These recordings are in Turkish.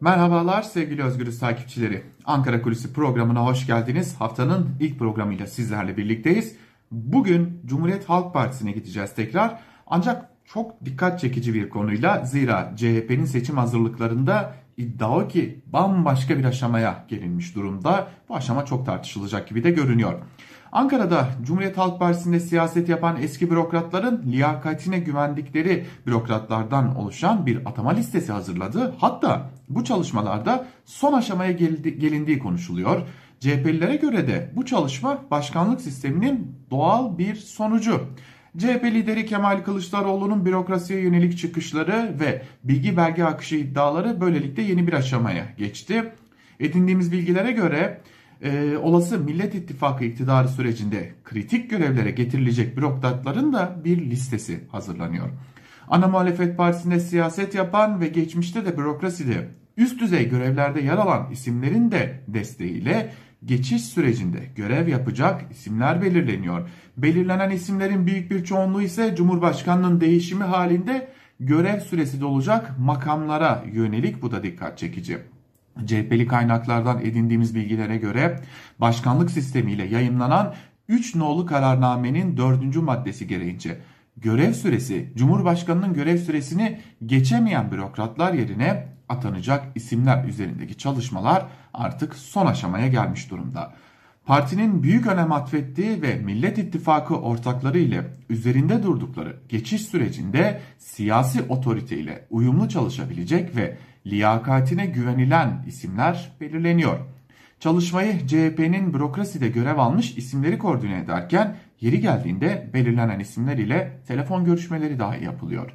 Merhabalar sevgili Özgürüz takipçileri. Ankara Kulisi programına hoş geldiniz. Haftanın ilk programıyla sizlerle birlikteyiz. Bugün Cumhuriyet Halk Partisi'ne gideceğiz tekrar. Ancak çok dikkat çekici bir konuyla zira CHP'nin seçim hazırlıklarında iddia o ki bambaşka bir aşamaya gelinmiş durumda. Bu aşama çok tartışılacak gibi de görünüyor. Ankara'da Cumhuriyet Halk Partisi'nde siyaset yapan eski bürokratların liyakatine güvendikleri bürokratlardan oluşan bir atama listesi hazırladı. Hatta bu çalışmalarda son aşamaya gelindiği konuşuluyor. CHP'lilere göre de bu çalışma başkanlık sisteminin doğal bir sonucu. CHP lideri Kemal Kılıçdaroğlu'nun bürokrasiye yönelik çıkışları ve bilgi belge akışı iddiaları böylelikle yeni bir aşamaya geçti. Edindiğimiz bilgilere göre e, olası Millet İttifakı iktidarı sürecinde kritik görevlere getirilecek bürokratların da bir listesi hazırlanıyor. Ana muhalefet partisinde siyaset yapan ve geçmişte de bürokraside üst düzey görevlerde yer alan isimlerin de desteğiyle geçiş sürecinde görev yapacak isimler belirleniyor. Belirlenen isimlerin büyük bir çoğunluğu ise Cumhurbaşkanının değişimi halinde görev süresi dolacak makamlara yönelik bu da dikkat çekici. CHP'li kaynaklardan edindiğimiz bilgilere göre başkanlık sistemiyle yayınlanan 3 nolu kararnamenin 4. maddesi gereğince görev süresi Cumhurbaşkanının görev süresini geçemeyen bürokratlar yerine atanacak isimler üzerindeki çalışmalar artık son aşamaya gelmiş durumda. Partinin büyük önem atfettiği ve Millet İttifakı ortakları ile üzerinde durdukları geçiş sürecinde siyasi otoriteyle uyumlu çalışabilecek ve liyakatine güvenilen isimler belirleniyor. Çalışmayı CHP'nin bürokraside görev almış isimleri koordine ederken yeri geldiğinde belirlenen isimler ile telefon görüşmeleri dahi yapılıyor.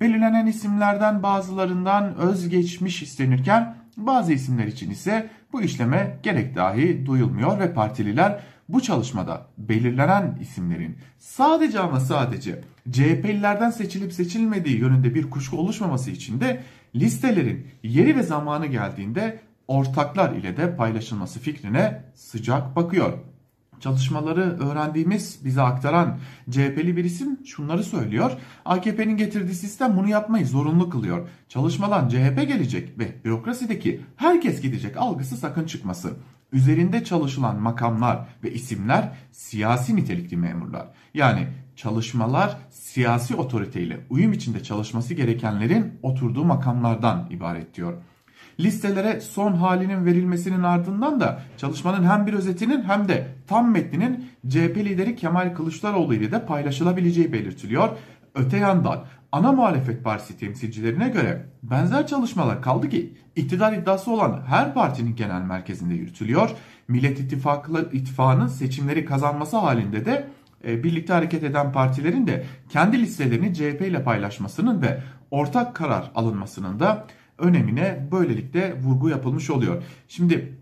Belirlenen isimlerden bazılarından özgeçmiş istenirken bazı isimler için ise bu işleme gerek dahi duyulmuyor ve partililer bu çalışmada belirlenen isimlerin sadece ama sadece CHP'lilerden seçilip seçilmediği yönünde bir kuşku oluşmaması için de listelerin yeri ve zamanı geldiğinde ortaklar ile de paylaşılması fikrine sıcak bakıyor. Çalışmaları öğrendiğimiz, bize aktaran CHP'li bir isim şunları söylüyor. AKP'nin getirdiği sistem bunu yapmayı zorunlu kılıyor. Çalışmadan CHP gelecek ve bürokrasideki herkes gidecek algısı sakın çıkması. Üzerinde çalışılan makamlar ve isimler siyasi nitelikli memurlar. Yani çalışmalar siyasi otoriteyle uyum içinde çalışması gerekenlerin oturduğu makamlardan ibaret diyor. Listelere son halinin verilmesinin ardından da çalışmanın hem bir özetinin hem de tam metninin CHP lideri Kemal Kılıçdaroğlu ile de paylaşılabileceği belirtiliyor. Öte yandan ana muhalefet partisi temsilcilerine göre benzer çalışmalar kaldı ki iktidar iddiası olan her partinin genel merkezinde yürütülüyor. Millet İttifakı, İttifakı'nın seçimleri kazanması halinde de e, birlikte hareket eden partilerin de kendi listelerini CHP ile paylaşmasının ve ortak karar alınmasının da önemine böylelikle vurgu yapılmış oluyor. Şimdi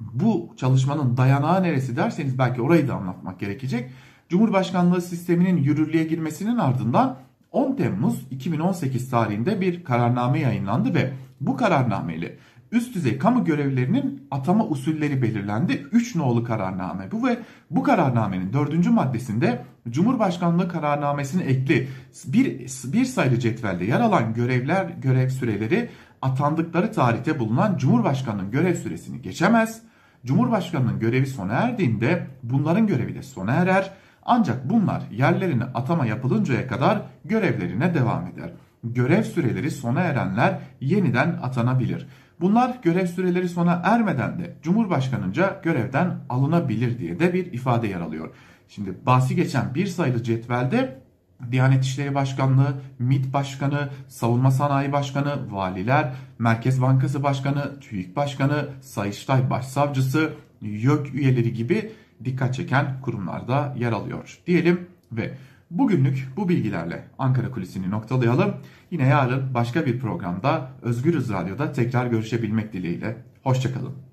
bu çalışmanın dayanağı neresi derseniz belki orayı da anlatmak gerekecek. Cumhurbaşkanlığı sisteminin yürürlüğe girmesinin ardından 10 Temmuz 2018 tarihinde bir kararname yayınlandı ve bu kararnameyle üst düzey kamu görevlilerinin atama usulleri belirlendi. 3 nolu kararname bu ve bu kararnamenin 4. maddesinde Cumhurbaşkanlığı kararnamesine ekli bir, bir sayılı cetvelde yer alan görevler görev süreleri atandıkları tarihte bulunan Cumhurbaşkanının görev süresini geçemez. Cumhurbaşkanının görevi sona erdiğinde bunların görevi de sona erer. Ancak bunlar yerlerine atama yapılıncaya kadar görevlerine devam eder. Görev süreleri sona erenler yeniden atanabilir. Bunlar görev süreleri sona ermeden de Cumhurbaşkanınca görevden alınabilir diye de bir ifade yer alıyor. Şimdi bahsi geçen bir sayılı cetvelde Diyanet İşleri Başkanlığı, MİT Başkanı, Savunma Sanayi Başkanı, valiler, Merkez Bankası Başkanı, TÜİK Başkanı, Sayıştay Başsavcısı, YÖK üyeleri gibi dikkat çeken kurumlarda yer alıyor diyelim ve bugünlük bu bilgilerle Ankara Kulisi'ni noktalayalım. Yine yarın başka bir programda Özgürüz Radyo'da tekrar görüşebilmek dileğiyle. Hoşçakalın.